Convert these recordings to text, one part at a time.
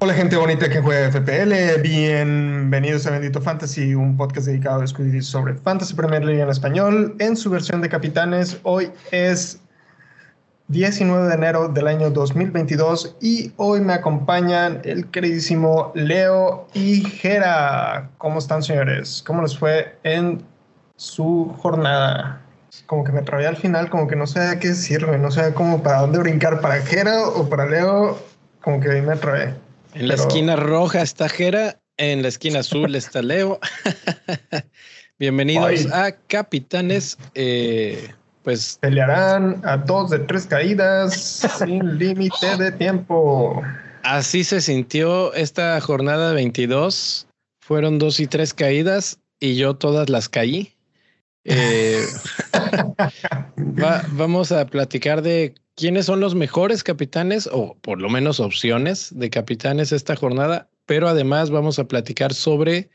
Hola gente bonita que juega FPL, bienvenidos a Bendito Fantasy, un podcast dedicado a discutir sobre Fantasy Premier League en español en su versión de capitanes. Hoy es 19 de enero del año 2022 y hoy me acompañan el queridísimo Leo y Jera. ¿Cómo están señores? ¿Cómo les fue en su jornada? Como que me trabé al final, como que no sé a qué sirve, no sé cómo para dónde brincar, para Jera o para Leo, como que ahí me trabé. En la esquina roja está Jera, en la esquina azul está Leo. Bienvenidos a Capitanes. Eh, pues pelearán a dos de tres caídas sin límite de tiempo. Así se sintió esta jornada 22. Fueron dos y tres caídas y yo todas las caí. Eh, vamos a platicar de quiénes son los mejores capitanes o por lo menos opciones de capitanes esta jornada, pero además vamos a platicar sobre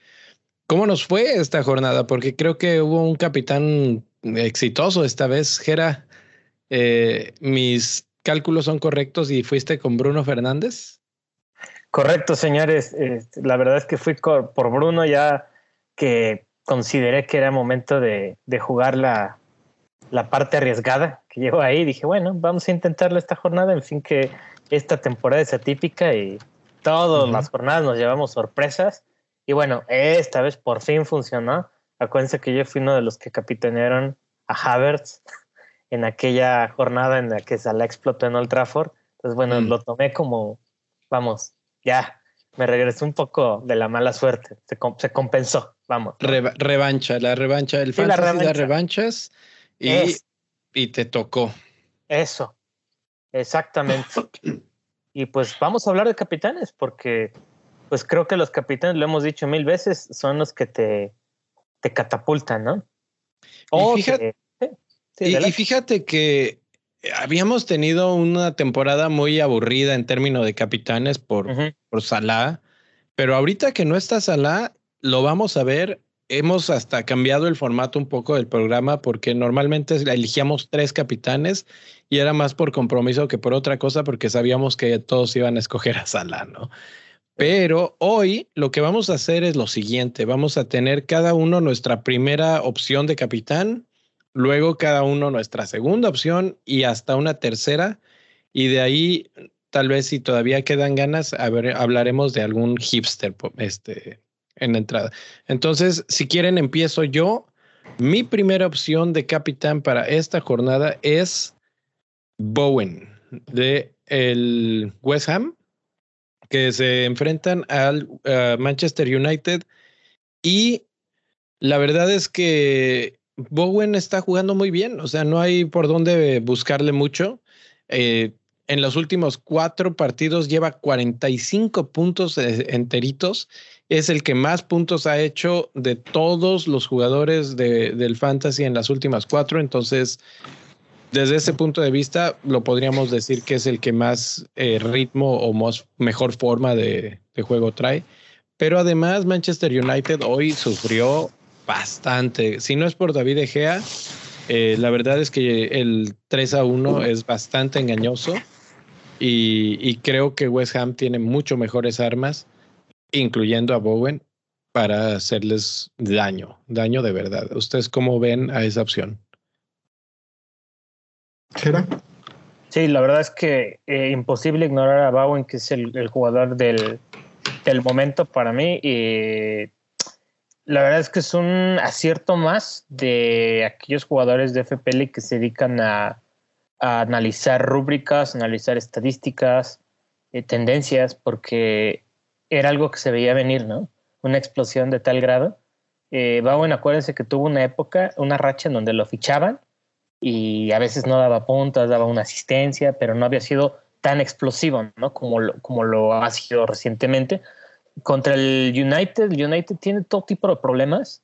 cómo nos fue esta jornada, porque creo que hubo un capitán exitoso esta vez, Gera. Eh, mis cálculos son correctos y fuiste con Bruno Fernández. Correcto, señores. la verdad es que fui por Bruno ya que consideré que era momento de, de jugar la, la parte arriesgada que llevo ahí. Dije, bueno, vamos a intentarlo esta jornada. En fin, que esta temporada es atípica y todas las jornadas nos llevamos sorpresas. Y bueno, esta vez por fin funcionó. Acuérdense que yo fui uno de los que capitanearon a Havertz en aquella jornada en la que Salah explotó en Old Trafford. Entonces, bueno, mm. lo tomé como, vamos, ya, me regresé un poco de la mala suerte. Se, se compensó, vamos. revancha, la revancha, el fantasy la revancha. revanchas y, te tocó. Eso, exactamente. y pues vamos a hablar de capitanes, porque pues creo que los capitanes, lo hemos dicho mil veces, son los que te, te catapultan, ¿no? y, fíjate, y, fíjate que habíamos tenido una temporada muy aburrida en términos de capitanes por, por Salah, pero ahorita que no está Salah, lo vamos a ver hemos hasta cambiado el formato un poco del programa porque normalmente elegíamos tres capitanes y era más por compromiso que por otra cosa porque sabíamos que todos iban a escoger a Salah, ¿no? Pero hoy lo que vamos a hacer es lo siguiente, vamos a tener cada uno nuestra primera opción de capitán, luego cada uno nuestra segunda opción y hasta una tercera y de ahí tal vez si todavía quedan ganas hablaremos de algún hipster este en la entrada. Entonces, si quieren, empiezo yo. Mi primera opción de capitán para esta jornada es Bowen de el West Ham, que se enfrentan al Manchester United. Y la verdad es que Bowen está jugando muy bien, o sea, no hay por dónde buscarle mucho. Eh, en los últimos cuatro partidos lleva 45 puntos eh, enteritos es el que más puntos ha hecho de todos los jugadores del fantasy en las últimas cuatro. Entonces, desde ese punto de vista, lo podríamos decir que es el que más eh, ritmo o más, mejor forma de, juego trae. Pero además, Manchester United hoy sufrió bastante. Si no es por David Egea, eh, la verdad es que el 3 a 1 es bastante engañoso. y creo que West Ham tiene mucho mejores armas incluyendo a Bowen, para hacerles daño, daño de verdad. ¿Ustedes cómo ven a esa opción? Sí, la verdad es que eh, imposible ignorar a Bowen, que es el, jugador del, momento para mí. Y la verdad es que es un acierto más de aquellos jugadores de FPL que se dedican a, analizar rúbricas, analizar estadísticas, eh, tendencias, porque era algo que se veía venir, ¿no? Una explosión de tal grado. Eh, Bowen, acuérdense que tuvo una época, una racha en donde lo fichaban y a veces no daba puntas, daba una asistencia, pero no había sido tan explosivo, ¿no? Como lo, como lo ha sido recientemente. Contra el United, el United tiene todo tipo de problemas.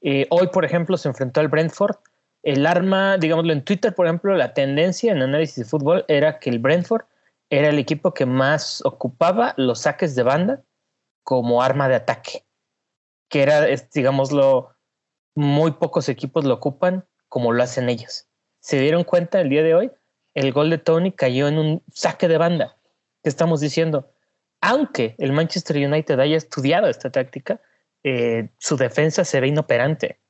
Eh, hoy, por ejemplo, se enfrentó al Brentford. El arma, digámoslo en Twitter, por ejemplo, la tendencia en análisis de fútbol era que el Brentford era el equipo que más ocupaba los saques de banda como arma de ataque, que era, digámoslo, muy pocos equipos lo ocupan como lo hacen ellos. ¿Se dieron cuenta el día de hoy? El gol de Tony cayó en un saque de banda. ¿Qué estamos diciendo? Aunque el Manchester United haya estudiado esta táctica, eh, su defensa se ve inoperante.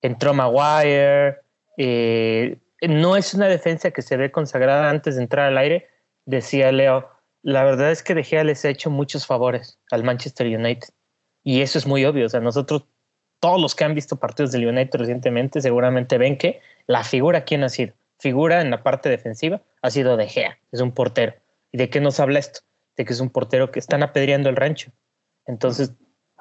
Entró Maguire, eh, no es una defensa que se ve consagrada antes de entrar al aire, decía Leo. La verdad es que De Gea les ha hecho muchos favores al Manchester United. Y eso es muy obvio. O sea, nosotros, todos los que han visto partidos del United recientemente, seguramente ven que la figura, ¿quién ha sido? Figura en la parte defensiva ha sido De Gea, es un portero. ¿Y de qué nos habla esto? De que es un portero que están apedreando el rancho. Entonces,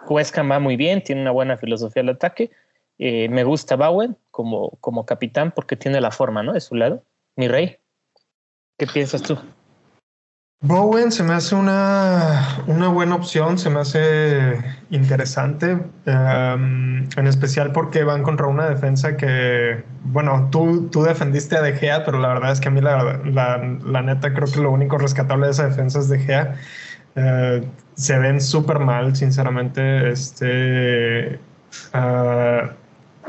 Huesca va muy bien, tiene una buena filosofía del ataque eh, me gusta Bowen como, como capitán porque tiene la forma, ¿no? De su lado. Mi rey, ¿qué piensas tú? Bowen se me hace una, una buena opción, se me hace interesante, em, en especial porque van contra una defensa que, bueno, tú, tú defendiste a De Gea, pero la verdad es que a mí la, la, neta creo que lo único rescatable de esa defensa es De Gea. Eh, se ven súper mal, sinceramente. Este, uh,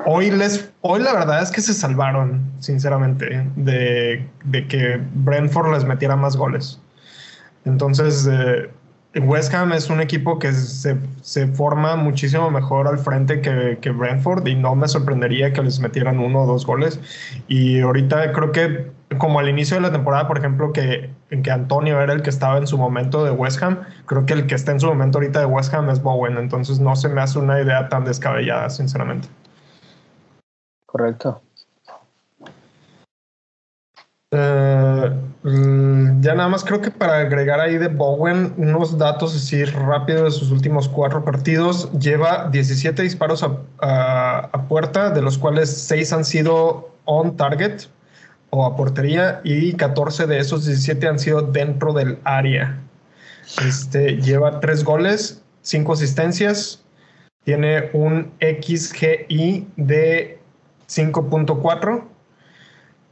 hoy les hoy la verdad es que se salvaron, sinceramente, de, que Brentford les metiera más goles. Entonces, eh, West Ham es un equipo que se, forma muchísimo mejor al frente que, que, Brentford y no me sorprendería que les metieran uno o dos goles. Y ahorita creo que como al inicio de la temporada, por ejemplo, que, que Antonio era el que estaba en su momento de West Ham, creo que el que está en su momento ahorita de West Ham es Bowen. Entonces no se me hace una idea tan descabellada, sinceramente. Correcto. Eh, ya nada más creo que para agregar ahí de Bowen unos datos así rápido de sus últimos cuatro partidos. Lleva 17 disparos a, puerta, de los cuales 6 han sido on target o a portería y 14 de esos 17 han sido dentro del área. Este, lleva 3 goles, 5 asistencias, tiene un XGI de 5.4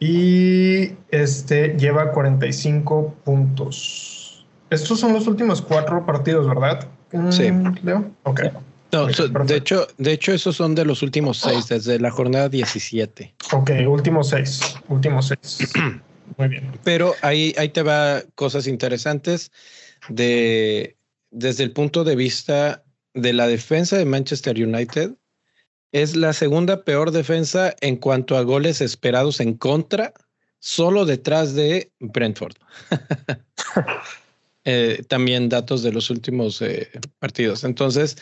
y este lleva 45 puntos. Estos son los últimos cuatro partidos, ¿verdad? Sí. Leo. Ok. No, de, hecho, de hecho, esos son de los últimos seis, desde la jornada 17. Ok, últimos seis. Últimos seis. Muy bien. Pero ahí, ahí te va cosas interesantes de desde el punto de vista de la defensa de Manchester United es la segunda peor defensa en cuanto a goles esperados en contra, solo detrás de Brentford. Eh, también datos de los últimos eh, partidos. Entonces,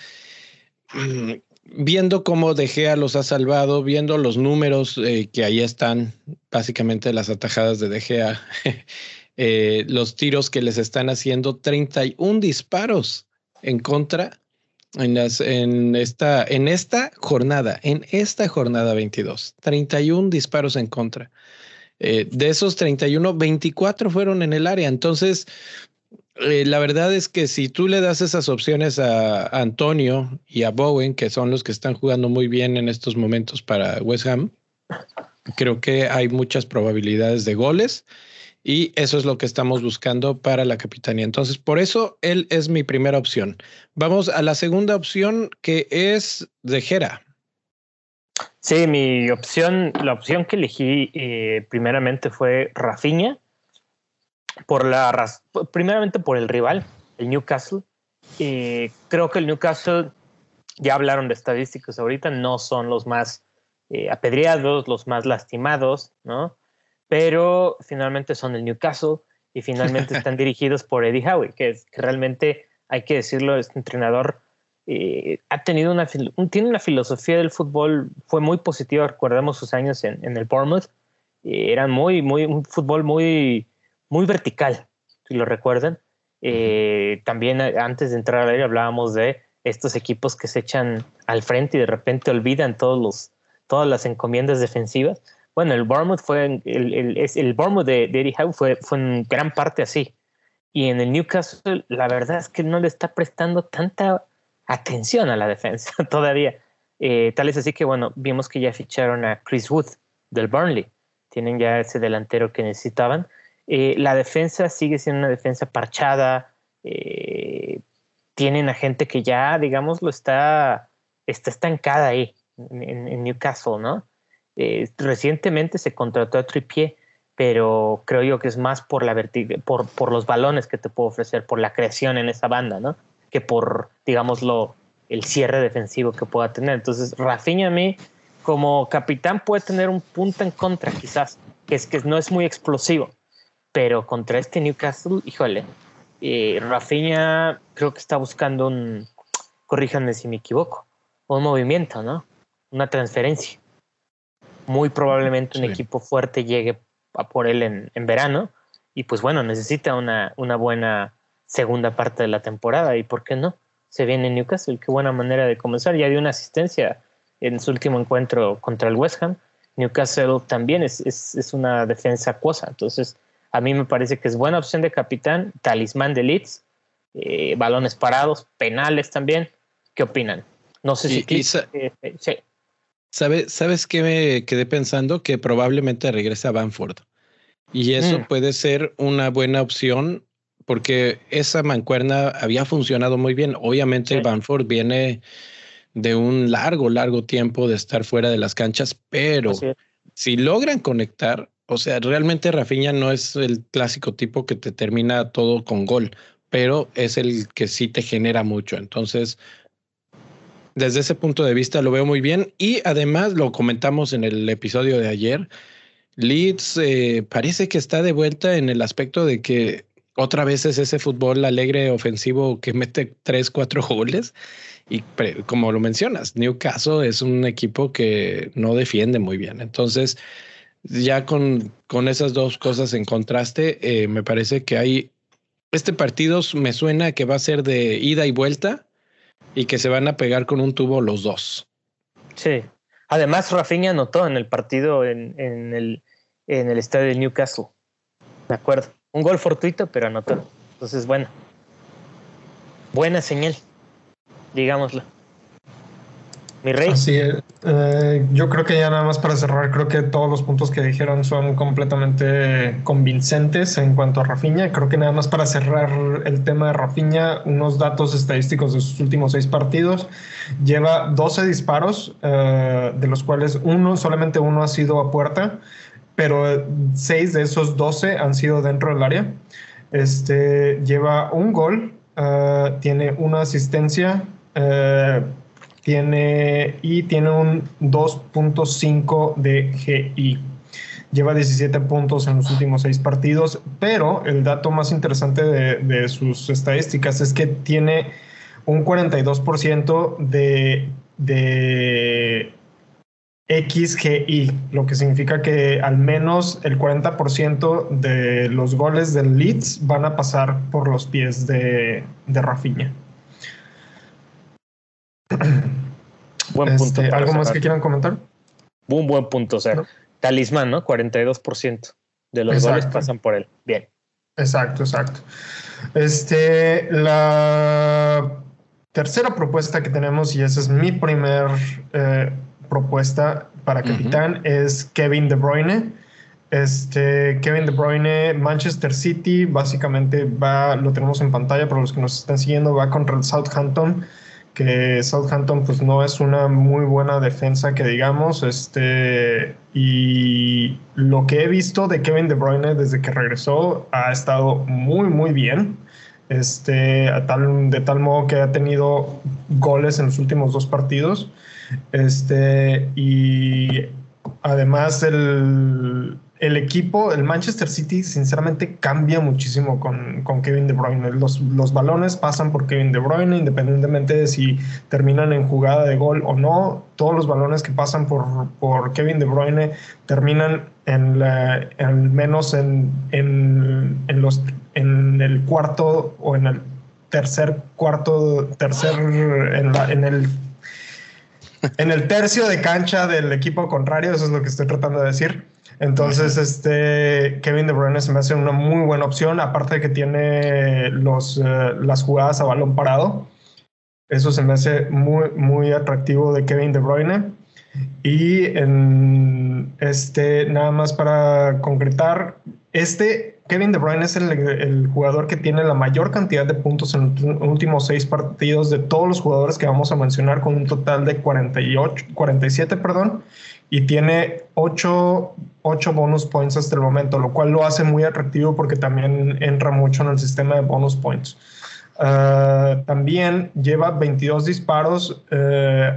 mm, viendo cómo De Gea los ha salvado, viendo los números eh, que ahí están, básicamente las atajadas de De Gea, los tiros que les están haciendo, 31 disparos en contra en, las, en, esta, en esta jornada, en esta jornada 22, 31 disparos en contra. Eh, de esos 31, 24 fueron en el área. Entonces, eh, la verdad es que si tú le das esas opciones a, a, Antonio y a Bowen, que son los que están jugando muy bien en estos momentos para West Ham, creo que hay muchas probabilidades de goles y eso es lo que estamos buscando para la capitanía. Entonces, por eso él es mi primera opción. Vamos a la segunda opción que es de Jera. Sí, mi opción, la opción que elegí eh, primeramente fue Rafinha, por la primeramente por el rival, el Newcastle. Eh, creo que el Newcastle, ya hablaron de estadísticas ahorita, no son los más eh, apedreados, los más lastimados, ¿no? Pero finalmente son el Newcastle y finalmente están dirigidos por Eddie Howe, que, es, que realmente, hay que decirlo, este entrenador eh, ha tenido una, tiene una filosofía del fútbol, fue muy positiva, recordemos sus años en, el Bournemouth, eh, era muy, muy, un fútbol muy, muy vertical, si lo recuerdan. Eh, también antes de entrar al aire hablábamos de estos equipos que se echan al frente y de repente olvidan todos los, todas las encomiendas defensivas bueno, el Bournemouth fue el, el, el Bournemouth de, Eddie Howe fue, fue en gran parte así. Y en el Newcastle, la verdad es que no le está prestando tanta atención a la defensa todavía. Eh, tal es así que, bueno, vimos que ya ficharon a Chris Wood del Burnley. Tienen ya ese delantero que necesitaban. Eh, la defensa sigue siendo una defensa parchada. Eh, tienen a gente que ya, digamos, lo está, está estancada ahí. en, Newcastle, ¿no? Eh, recientemente se contrató a Trippier, pero creo yo que es más por, la por, por los balones que te puedo ofrecer, por la creación en esa banda, ¿no? Que por, digámoslo, el cierre defensivo que pueda tener. Entonces, Rafinha a mí, como capitán, puede tener un punto en contra, quizás, que es que no es muy explosivo, pero contra este Newcastle, híjole, eh, Rafinha creo que está buscando un, corríjanme si me equivoco, un movimiento, ¿no? Una transferencia. Muy probablemente un equipo fuerte llegue a por él en, en, verano y pues bueno, necesita una, una buena segunda parte de la temporada y ¿por qué no? Se viene Newcastle, qué buena manera de comenzar. Ya dio una asistencia en su último encuentro contra el West Ham. Newcastle también es, es, es una defensa acuosa, entonces a mí me parece que es buena opción de capitán, talismán de Leeds, eh, balones parados, penales también. ¿Qué opinan? No sé si... Eh, eh, sí. ¿Sabes qué me quedé pensando? Que probablemente regrese a Banford. Y eso mm. puede ser una buena opción porque esa mancuerna había funcionado muy bien. Obviamente Banford viene de un largo, largo tiempo de estar fuera de las canchas, pero si logran conectar, o sea, realmente Rafinha no es el clásico tipo que te termina todo con gol, pero es el que sí te genera mucho. Entonces, desde ese punto de vista lo veo muy bien y además lo comentamos en el episodio de ayer. Leeds eh, parece que está de vuelta en el aspecto de que otra vez es ese fútbol alegre ofensivo que mete tres, cuatro goles. Y como lo mencionas, Newcastle es un equipo que no defiende muy bien. Entonces, ya con, con esas dos cosas en contraste, eh, me parece que hay, este partido me suena que va a ser de ida y vuelta y que se van a pegar con un tubo los dos. Sí. Además, Rafinha anotó en el partido en, el, en el estadio de Newcastle. De acuerdo. Un gol fortuito, pero anotó. Entonces, bueno. Buena señal, digámoslo. Mi rey. Así eh, yo creo que ya nada más para cerrar, creo que todos los puntos que dijeron son completamente convincentes en cuanto a Rafiña. Creo que nada más para cerrar el tema de Rafiña, unos datos estadísticos de sus últimos seis partidos. Lleva 12 disparos, eh, de los cuales uno, solamente uno ha sido a puerta, pero seis de esos 12 han sido dentro del área. Este, lleva un gol, eh, tiene una asistencia tiene, y tiene un 2.5 de GI. Lleva 17 puntos en los últimos seis partidos, pero el dato más interesante de, sus estadísticas es que tiene un 42% de, de XGI, lo que significa que al menos el 40% de los goles del Leeds van a pasar por los pies de, de Rafinha. Buen punto. Este, ¿Algo más que quieran comentar? Un buen punto, o talismán, ¿no? 42% de los goles pasan por él. Bien. Exacto, exacto. Este, la tercera propuesta que tenemos, y esa es mi primer eh, propuesta para capitán, es Kevin De Bruyne. Este, Kevin De Bruyne, Manchester City, básicamente va, lo tenemos en pantalla para los que nos están siguiendo, va contra el Southampton que Southampton pues no es una muy buena defensa que digamos, este y lo que he visto de Kevin De Bruyne desde que regresó ha estado muy muy bien. Este, tal, de tal modo que ha tenido goles en los últimos dos partidos. Este, y además el, el equipo, el Manchester City, sinceramente cambia muchísimo con, Kevin De Bruyne. Los, los, balones pasan por Kevin De Bruyne, independientemente de si terminan en jugada de gol o no. Todos los balones que pasan por, por Kevin De Bruyne terminan en la, menos en, en, los, en el cuarto o en el tercer cuarto, tercer, en, en el en el tercio de cancha del equipo contrario, eso es lo que estoy tratando de decir. Entonces, este Kevin De Bruyne se me hace una muy buena opción, aparte de que tiene los, eh, las jugadas a balón parado. Eso se me hace muy, muy atractivo de Kevin De Bruyne. Y en este, nada más para concretar, este Kevin De Bruyne es el, jugador que tiene la mayor cantidad de puntos en los últimos seis partidos de todos los jugadores que vamos a mencionar, con un total de 48, 47, perdón, y tiene 8, bonus points hasta el momento, lo cual lo hace muy atractivo porque también entra mucho en el sistema de bonus points. Ah, también lleva 22 disparos eh,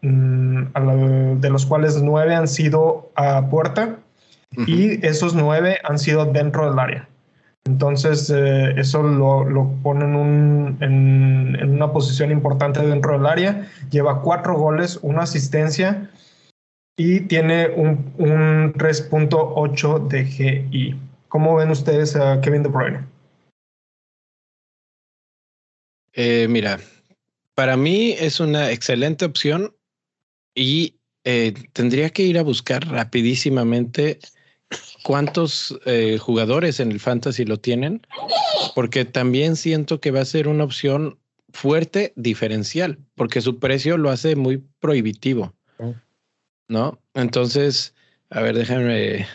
mm, de los cuales 9 han sido a puerta y esos nueve han sido dentro del área. Entonces, eh, eso lo, lo pone en, un, en, una posición importante dentro del área. Lleva cuatro goles, una asistencia y tiene un, un 3.8 de GI. ¿Cómo ven ustedes a Kevin De Bruyne? Eh, mira, para mí es una excelente opción y eh, tendría que ir a buscar rapidísimamente cuántos eh, jugadores en el fantasy lo tienen, porque también siento que va a ser una opción fuerte diferencial, porque su precio lo hace muy prohibitivo, ¿no? Entonces, a ver, déjame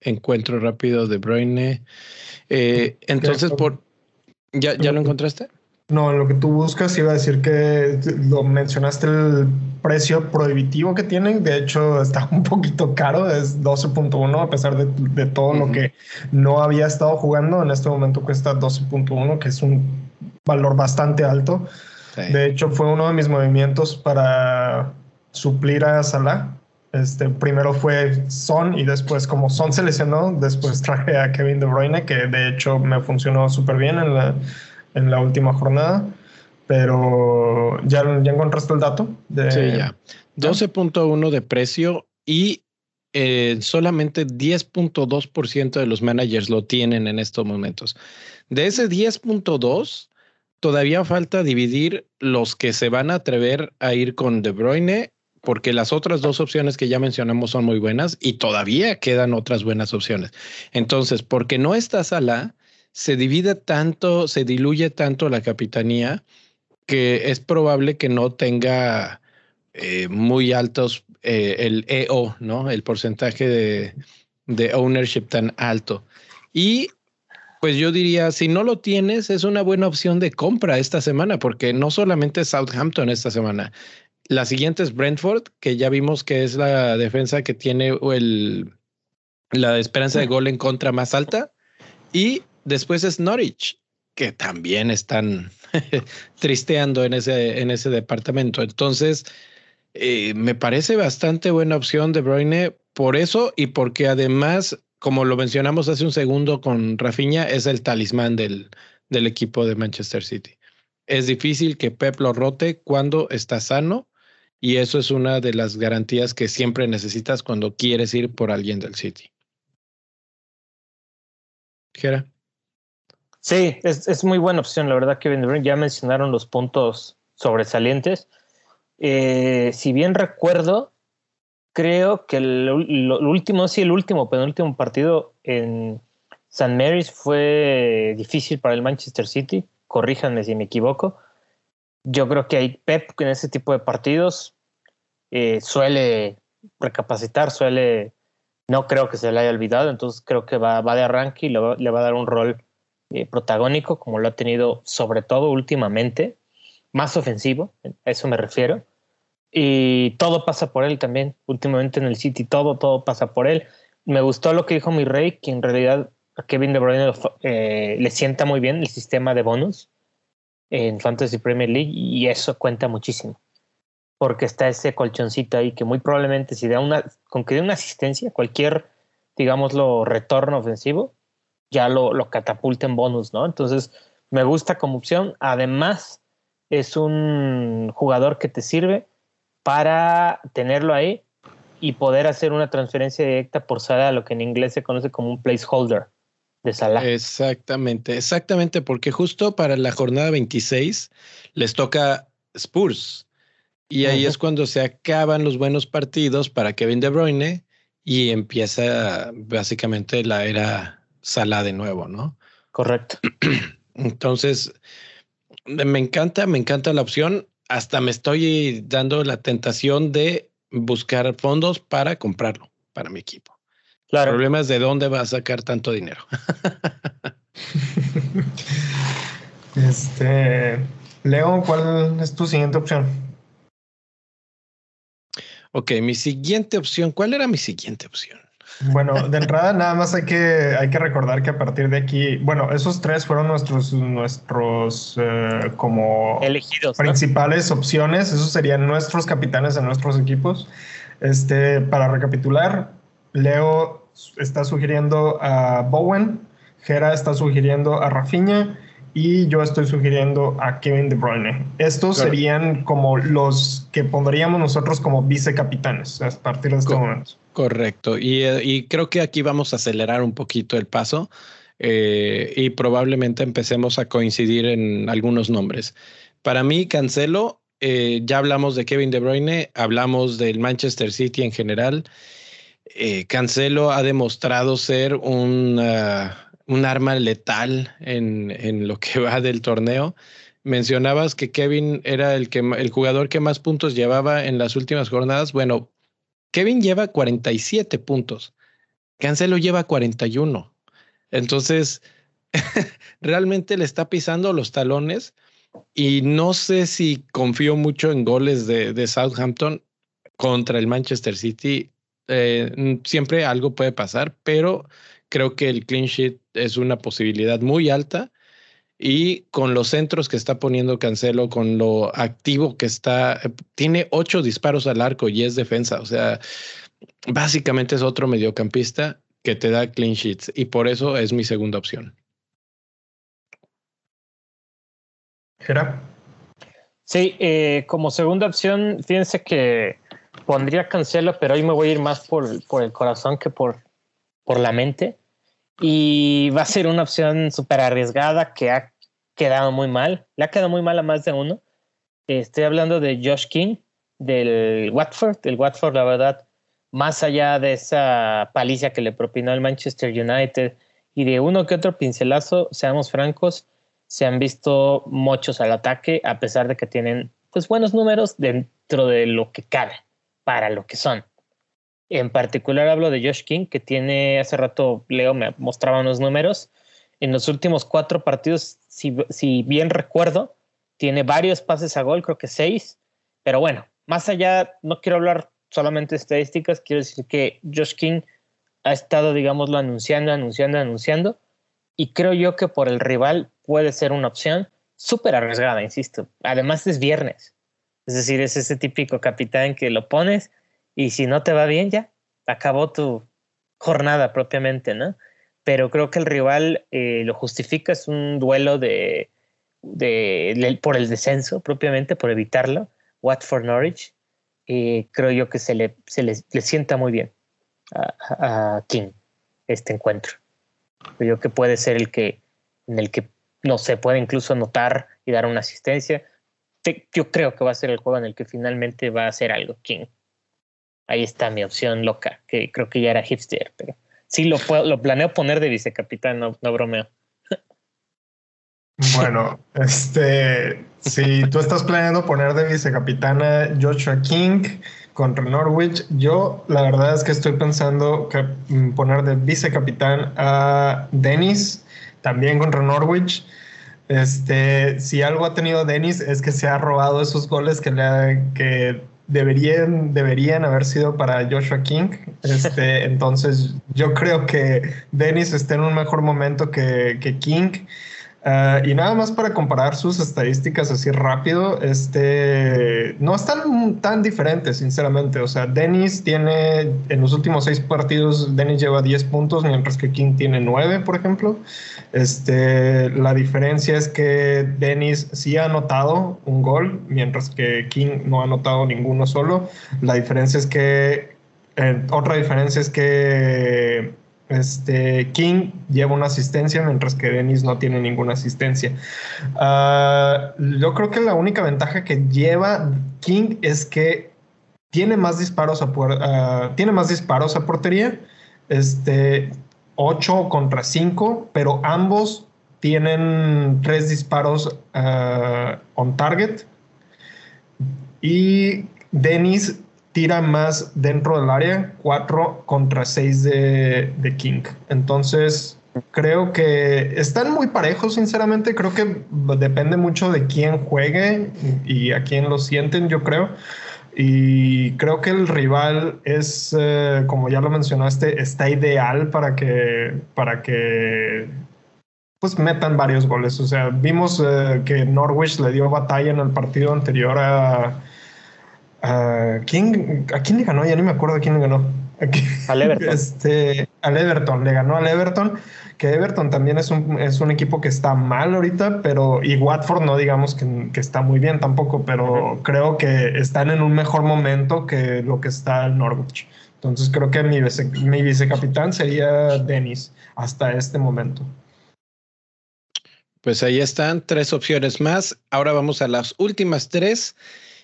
encuentro rápido de Bruyne. Eh, entonces, por ¿ya, ¿ya lo encontraste? No, lo que tú buscas iba a decir que lo mencionaste el precio prohibitivo que tienen. De hecho, está un poquito caro, es 12.1 a pesar de, todo lo que no había estado jugando. En este momento cuesta 12.1, que es un valor bastante alto. De hecho, fue uno de mis movimientos para suplir a Salah. Este, primero fue Son y después como Son se lesionó, después traje a Kevin De Bruyne, que de hecho me funcionó súper bien en la en la última jornada, pero ya, ya encontraste el dato. De, sí, ya. 12.1 de precio y eh, solamente 10.2% de los managers lo tienen en estos momentos. De ese 10.2, todavía falta dividir los que se van a atrever a ir con De Bruyne, porque las otras dos opciones que ya mencionamos son muy buenas y todavía quedan otras buenas opciones. Entonces, porque no está Salah, se divide tanto, se diluye tanto la capitanía que es probable que no tenga eh, muy altos eh, el EO, ¿no? El porcentaje de, de ownership tan alto. Y pues yo diría, si no lo tienes, es una buena opción de compra esta semana, porque no solamente Southampton esta semana. La siguiente es Brentford, que ya vimos que es la defensa que tiene el, la esperanza de gol en contra más alta. Y Después es Norwich, que también están tristeando en ese, en ese departamento. Entonces, eh, me parece bastante buena opción de Bruyne por eso y porque además, como lo mencionamos hace un segundo con Rafinha, es el talismán del, del equipo de Manchester City. Es difícil que Pep lo rote cuando está sano y eso es una de las garantías que siempre necesitas cuando quieres ir por alguien del City. Gera. Sí, es, muy buena opción, la verdad que ya mencionaron los puntos sobresalientes. Eh, si bien recuerdo, creo que el, último, sí, el último, penúltimo partido en San Mary's fue difícil para el Manchester City. Corríjanme si me equivoco. Yo creo que hay Pep en ese tipo de partidos eh, suele recapacitar, suele, no creo que se le haya olvidado, entonces creo que va, va de arranque y le va a dar un rol eh, protagónico como lo ha tenido sobre todo últimamente, más ofensivo, a eso me refiero. Y todo pasa por él también, últimamente en el City, todo, todo pasa por él. Me gustó lo que dijo mi rey, que en realidad a Kevin De Bruyne eh, le sienta muy bien el sistema de bonus en Fantasy Premier League y eso cuenta muchísimo. Porque está ese colchoncito ahí que muy probablemente si da una, con que dé una asistencia, cualquier, digámoslo, retorno ofensivo, ya lo, lo catapulta en bonus, ¿no? Entonces, me gusta como opción. Además, es un jugador que te sirve para tenerlo ahí y poder hacer una transferencia directa por Salah, lo que en inglés se conoce como un placeholder de Salah. Exactamente, exactamente, porque justo para la jornada 26 les toca Spurs. Y ahí es cuando se acaban los buenos partidos para Kevin De Bruyne y empieza básicamente la era Sala de nuevo, ¿no? Correcto. Entonces, me encanta, me encanta la opción. Hasta me estoy dando la tentación de buscar fondos para comprarlo para mi equipo. El problema es de dónde va a sacar tanto dinero. este, Leo, ¿cuál es tu siguiente opción? Ok, mi siguiente opción, ¿cuál era mi siguiente opción? Bueno, de entrada nada más hay que, hay que recordar que a partir de aquí, bueno, esos tres fueron nuestros, nuestros eh, como elegidos principales opciones. Esos serían nuestros capitanes de nuestros equipos. Este, para recapitular, Leo está sugiriendo a Bowen, Gera está sugiriendo a Rafinha y yo estoy sugiriendo a Kevin De Bruyne. Estos serían como los que pondríamos nosotros como vicecapitanes a partir de este momento. Correcto. Eh, y, creo que aquí vamos a acelerar un poquito el paso eh, y probablemente empecemos a coincidir en algunos nombres. Para mí, Cancelo, eh, ya hablamos de Kevin De Bruyne, hablamos del Manchester City en general. Cancelo ha demostrado ser un, un arma letal en, en, lo que va del torneo. Mencionabas que Kevin era el, que, el jugador que más puntos llevaba en las últimas jornadas. Bueno, Kevin lleva 47 puntos, Cancelo lleva 41. Entonces, realmente le está pisando los talones y no sé si confío mucho en goles de, Southampton contra el Manchester City. Eh, siempre algo puede pasar, pero creo que el clean sheet es una posibilidad muy alta y con los centros que está poniendo Cancelo, con lo activo que está, tiene ocho disparos al arco y es defensa. O sea, básicamente es otro mediocampista que te da clean sheets y por eso es mi segunda opción. ¿Era? Sí, eh, como segunda opción, fíjense que pondría Cancelo, pero hoy me voy a ir más por, por el corazón que por, por la mente y va a ser una opción súper arriesgada que ha quedado muy mal. Le ha quedado muy mal a más de uno. Estoy hablando de Josh King, del Watford. El Watford, la verdad, más allá de esa paliza que le propinó el Manchester United y de uno que otro pincelazo, seamos francos, se han visto muchos al ataque, a pesar de que tienen pues buenos números dentro de lo que cabe, para lo que son. En particular hablo de Josh King, que tiene, hace rato Leo me mostraba unos números. En los últimos cuatro partidos, si, bien recuerdo, tiene varios pases a gol, creo que seis. Pero bueno, más allá, no quiero hablar solamente de estadísticas, quiero decir que Josh King ha estado, digámoslo, anunciando, anunciando, anunciando. Y creo yo que por el rival puede ser una opción súper arriesgada, insisto. Además es viernes. Es decir, es ese típico capitán que lo pones y si no te va bien, ya acabó tu jornada propiamente, ¿no? Pero creo que el rival eh, lo justifica, es un duelo de, por el descenso propiamente, por evitarlo. Watford Norwich, eh, creo yo que se le, se le, sienta muy bien a, King este encuentro. Creo yo que puede ser el que en el que no se puede incluso notar y dar una asistencia. Yo creo que va a ser el juego en el que finalmente va a hacer algo King ahí está mi opción loca, que creo que ya era hipster, pero sí lo, lo planeo poner de vicecapitán, no, no bromeo. Bueno, este, si tú estás planeando poner de vicecapitana Joshua King contra Norwich, yo la verdad es que estoy pensando que mm, poner de vicecapitán a Dennis, también contra Norwich. Este, si algo ha tenido Dennis es que se ha robado esos goles que le que deberían, deberían haber sido para Joshua King. Este, entonces, yo creo que Dennis está en un mejor momento que, que King. Ah, y nada más para comparar sus estadísticas así rápido, este, no están tan diferentes, sinceramente. O sea, Dennis tiene, en los últimos seis partidos, Dennis lleva 10 puntos, mientras que King tiene 9, por ejemplo. Este, la diferencia es que Dennis sí ha anotado un gol, mientras que King no ha anotado ninguno solo. La diferencia es que, eh, otra diferencia es que este, King lleva una asistencia, mientras que Dennis no tiene ninguna asistencia. Ah, yo creo que la única ventaja que lleva King es que tiene más disparos a, ah, tiene más disparos a portería. Este, 8 contra 5, pero ambos tienen tres disparos uh, on target. Y Dennis tira más dentro del área, 4 contra 6 de, de King. Entonces, creo que están muy parejos, sinceramente. Creo que depende mucho de quién juegue y a quién lo sienten, yo creo. Y creo que el rival es, eh, como ya lo mencionaste, está ideal para que, para que pues metan varios goles. O sea, vimos eh, que Norwich le dio batalla en el partido anterior a, a quién, a quién le ganó, ya ni me acuerdo a quién le ganó. Al Everton. Este, al Everton, le ganó al Everton, que Everton también es un, es un equipo que está mal ahorita, pero y Watford no digamos que, que está muy bien tampoco, pero creo que están en un mejor momento que lo que está el Norwich. Entonces creo que mi, vice, mi vicecapitán sería Denis hasta este momento. Pues ahí están tres opciones más. Ahora vamos a las últimas tres.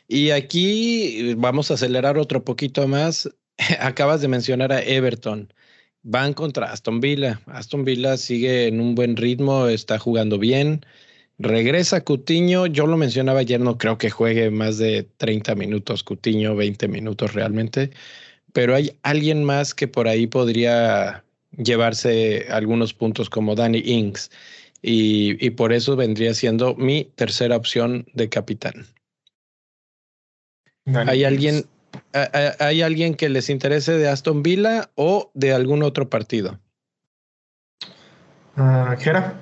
Y aquí vamos a acelerar otro poquito más. Acabas de mencionar a Everton. Van contra Aston Villa. Aston Villa sigue en un buen ritmo, está jugando bien. Regresa Cutiño. Yo lo mencionaba ayer, no creo que juegue más de 30 minutos Cutiño, 20 minutos realmente. Pero hay alguien más que por ahí podría llevarse algunos puntos como Danny Inks. Y, y por eso vendría siendo mi tercera opción de capitán. ¿Hay alguien, ¿Hay alguien que les interese de Aston Villa o de algún otro partido? Uh, ¿Jera?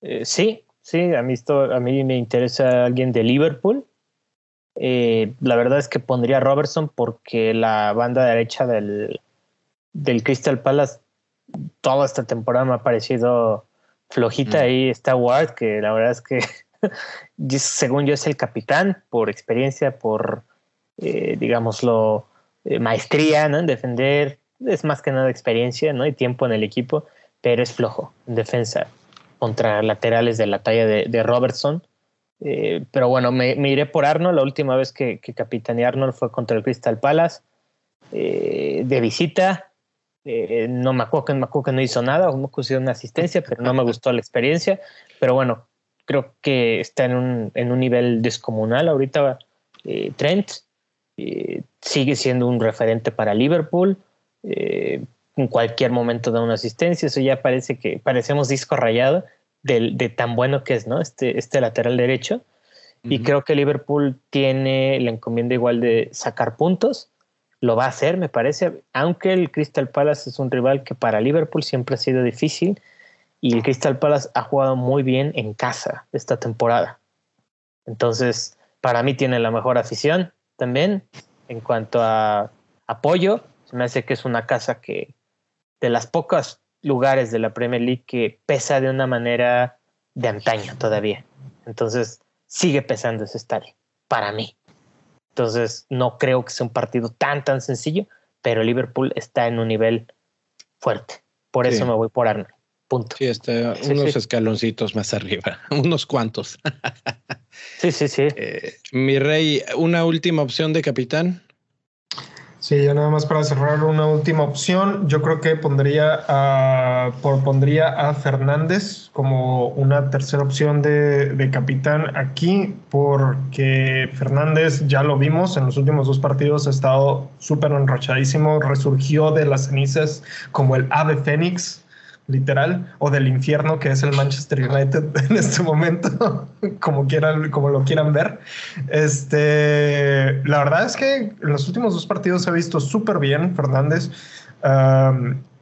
Eh, sí, sí, a mí, esto, a mí me interesa alguien de Liverpool. Eh, la verdad es que pondría a Robertson porque la banda derecha del, del Crystal Palace toda esta temporada me ha parecido flojita. Mm. Ahí está Ward, que la verdad es que según yo es el capitán por experiencia, por eh, digámoslo, eh, maestría ¿no? en defender, es más que nada experiencia ¿no? y tiempo en el equipo, pero es flojo en defensa contra laterales de la talla de, Robertson. Eh, pero bueno, me, iré por Arnold. La última vez que, que capitaneé Arnold fue contra el Crystal Palace de visita. no me acuerdo, que, me acuerdo que no hizo nada, me acuerdo una asistencia, pero no me gustó la experiencia. Pero bueno, creo que está en un, en un nivel descomunal ahorita Trent. Eh, sigue siendo un referente para Liverpool. Eh, en cualquier momento da una asistencia. Eso ya parece que parecemos disco rayado de, tan bueno que es, ¿no? Este, este lateral derecho. Y creo que Liverpool tiene la encomienda igual de sacar puntos. Lo va a hacer, me parece, aunque el Crystal Palace es un rival que para Liverpool siempre ha sido difícil y el Crystal Palace ha jugado muy bien en casa esta temporada. Entonces, para mí tiene la mejor afición, también en cuanto a apoyo. Se me hace que es una casa que de las pocos lugares de la Premier League que pesa de una manera de antaño todavía. Entonces sigue pesando ese estadio para mí. Entonces no creo que sea un partido tan tan sencillo, pero Liverpool está en un nivel fuerte. Por eso me voy por Arnold. Punto. Sí, está unos escaloncitos más arriba, unos cuantos. sí, sí, sí. Eh, mi rey, una última opción de capitán. Sí, ya nada más para cerrar una última opción. Yo creo que pondría a, pondría a Fernández como una tercera opción de, de, capitán aquí, porque Fernández ya lo vimos en los últimos dos partidos, ha estado súper enrachadísimo, resurgió de las cenizas como el ave fénix literal, o del infierno que es el Manchester United en este momento, como quieran, como lo quieran ver. Este, la verdad es que en los últimos dos partidos se ha visto súper bien Fernández.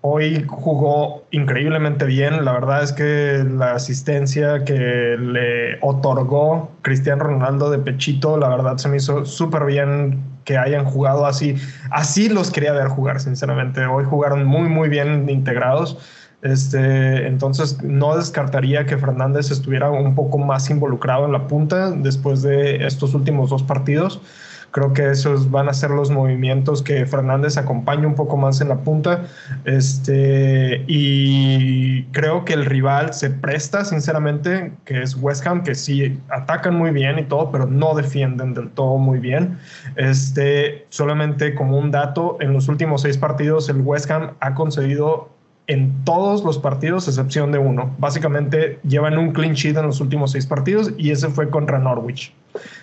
hoy jugó increíblemente bien. La verdad es que la asistencia que le otorgó Cristiano Ronaldo de Pechito, la verdad se me hizo súper bien que hayan jugado así. Así los quería ver jugar, sinceramente. Hoy jugaron muy, muy bien integrados. Este, entonces no descartaría que Fernández estuviera un poco más involucrado en la punta después de estos últimos dos partidos. Creo que esos van a ser los movimientos que Fernández acompañe un poco más en la punta. Este, y creo que el rival se presta, sinceramente, que es West Ham, que sí atacan muy bien y todo, pero no defienden del todo muy bien. Este, solamente como un dato, en los últimos seis partidos el West Ham ha concedido en todos los partidos, excepción de uno. Básicamente llevan un clean sheet en los últimos seis partidos y ese fue contra Norwich.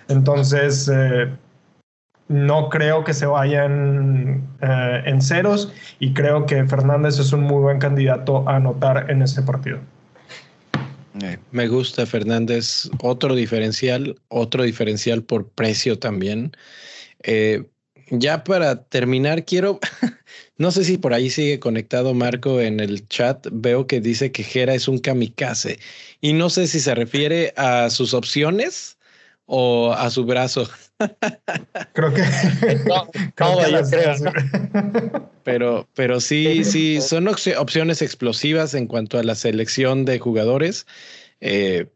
Entonces, eh, no creo que se vayan eh, en ceros y creo que Fernández es un muy buen candidato a anotar en ese partido. Eh, me gusta Fernández, otro diferencial, otro diferencial por precio también. Eh, ya para terminar, quiero, no sé si por ahí sigue conectado Marco en el chat, veo que dice que Jera es un kamikaze y no sé si se refiere a sus opciones o a su brazo. Creo que. No, Pero, pero sí, sí, son opciones explosivas en cuanto a la selección de jugadores. Eh,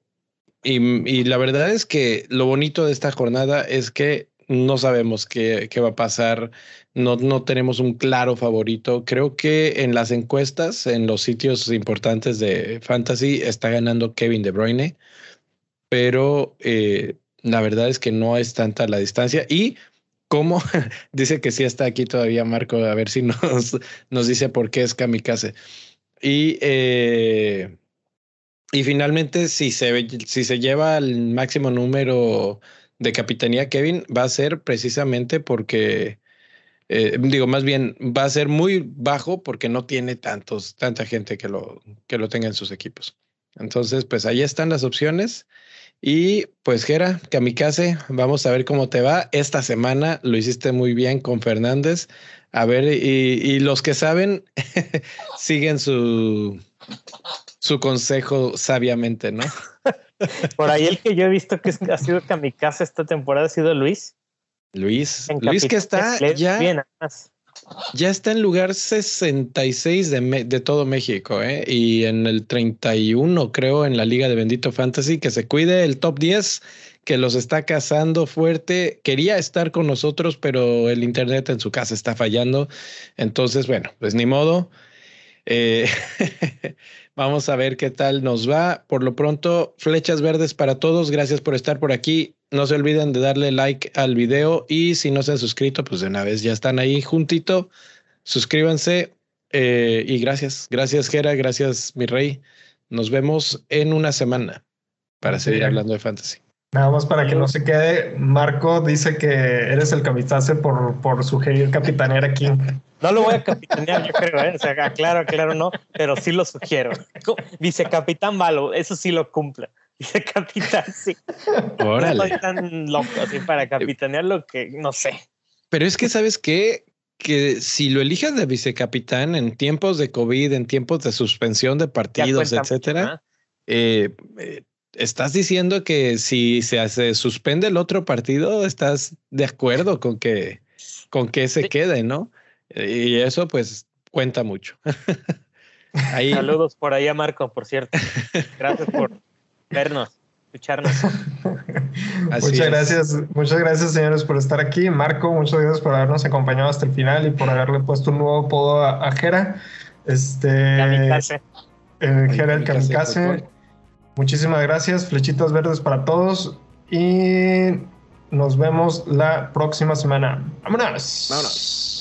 y, la verdad es que lo bonito de esta jornada es que no sabemos qué, qué va a pasar. No, no tenemos un claro favorito. Creo que en las encuestas, en los sitios importantes de Fantasy, está ganando Kevin De Bruyne. Pero eh, la verdad es que no es tanta la distancia y cómo dice que sí está aquí todavía Marco, a ver si nos, nos dice por qué es kamikaze. Y, eh, y finalmente, si se, si se lleva el máximo número de capitanía Kevin, va a ser precisamente porque, eh, digo, más bien va a ser muy bajo porque no tiene tantos, tanta gente que lo, que lo tenga en sus equipos. Entonces, pues ahí están las opciones. Y pues Gera, Kamikaze, vamos a ver cómo te va. Esta semana lo hiciste muy bien con Fernández. A ver, y, los que saben siguen su, su consejo sabiamente, ¿no? Por ahí el que yo he visto que ha sido Kamikaze esta temporada ha sido Luis. Luis, Luis que está ya. Bien, ya está en lugar 66 de, de todo México, ¿eh? Y en el 31, creo, en la Liga de Bendito Fantasy, que se cuide el top 10, que los está cazando fuerte. Quería estar con nosotros, pero el internet en su casa está fallando. Entonces, bueno, pues ni modo. Eh, vamos a ver qué tal nos va. Por lo pronto, flechas verdes para todos. Gracias por estar por aquí. No se olviden de darle like al video y si no se han suscrito, pues de una vez ya están ahí juntito. Suscríbanse eh, y gracias. Gracias, Gera. Gracias, mi rey. Nos vemos en una semana para seguir hablando de fantasy. Nada más para que no se quede, Marco dice que eres el capitán por, por sugerir capitanear aquí. No lo voy a capitanear, yo creo, ¿eh? o sea, claro, claro, no, pero sí lo sugiero. Dice capitán malo, eso sí lo cumple. Dice capitán, sí. Órale. No estoy tan loco así para capitanear lo que no sé. Pero es que, ¿sabes qué? Que si lo eliges de vicecapitán en tiempos de COVID, en tiempos de suspensión de partidos, etcétera, eh, eh, estás diciendo que si se hace, suspende el otro partido, estás de acuerdo con que, con que se quede, ¿no? Y eso, pues, cuenta mucho. Saludos por ahí a Marco, por cierto. Gracias por vernos, escucharnos. muchas gracias, muchas gracias señores por estar aquí. Marco, muchas gracias por habernos acompañado hasta el final y por haberle puesto un nuevo apodo a, Jera. Este, Kamikaze. El Jera el Kamikaze. Muchísimas gracias, flechitas verdes para todos y nos vemos la próxima semana. ¡Vámonos! Vámonos.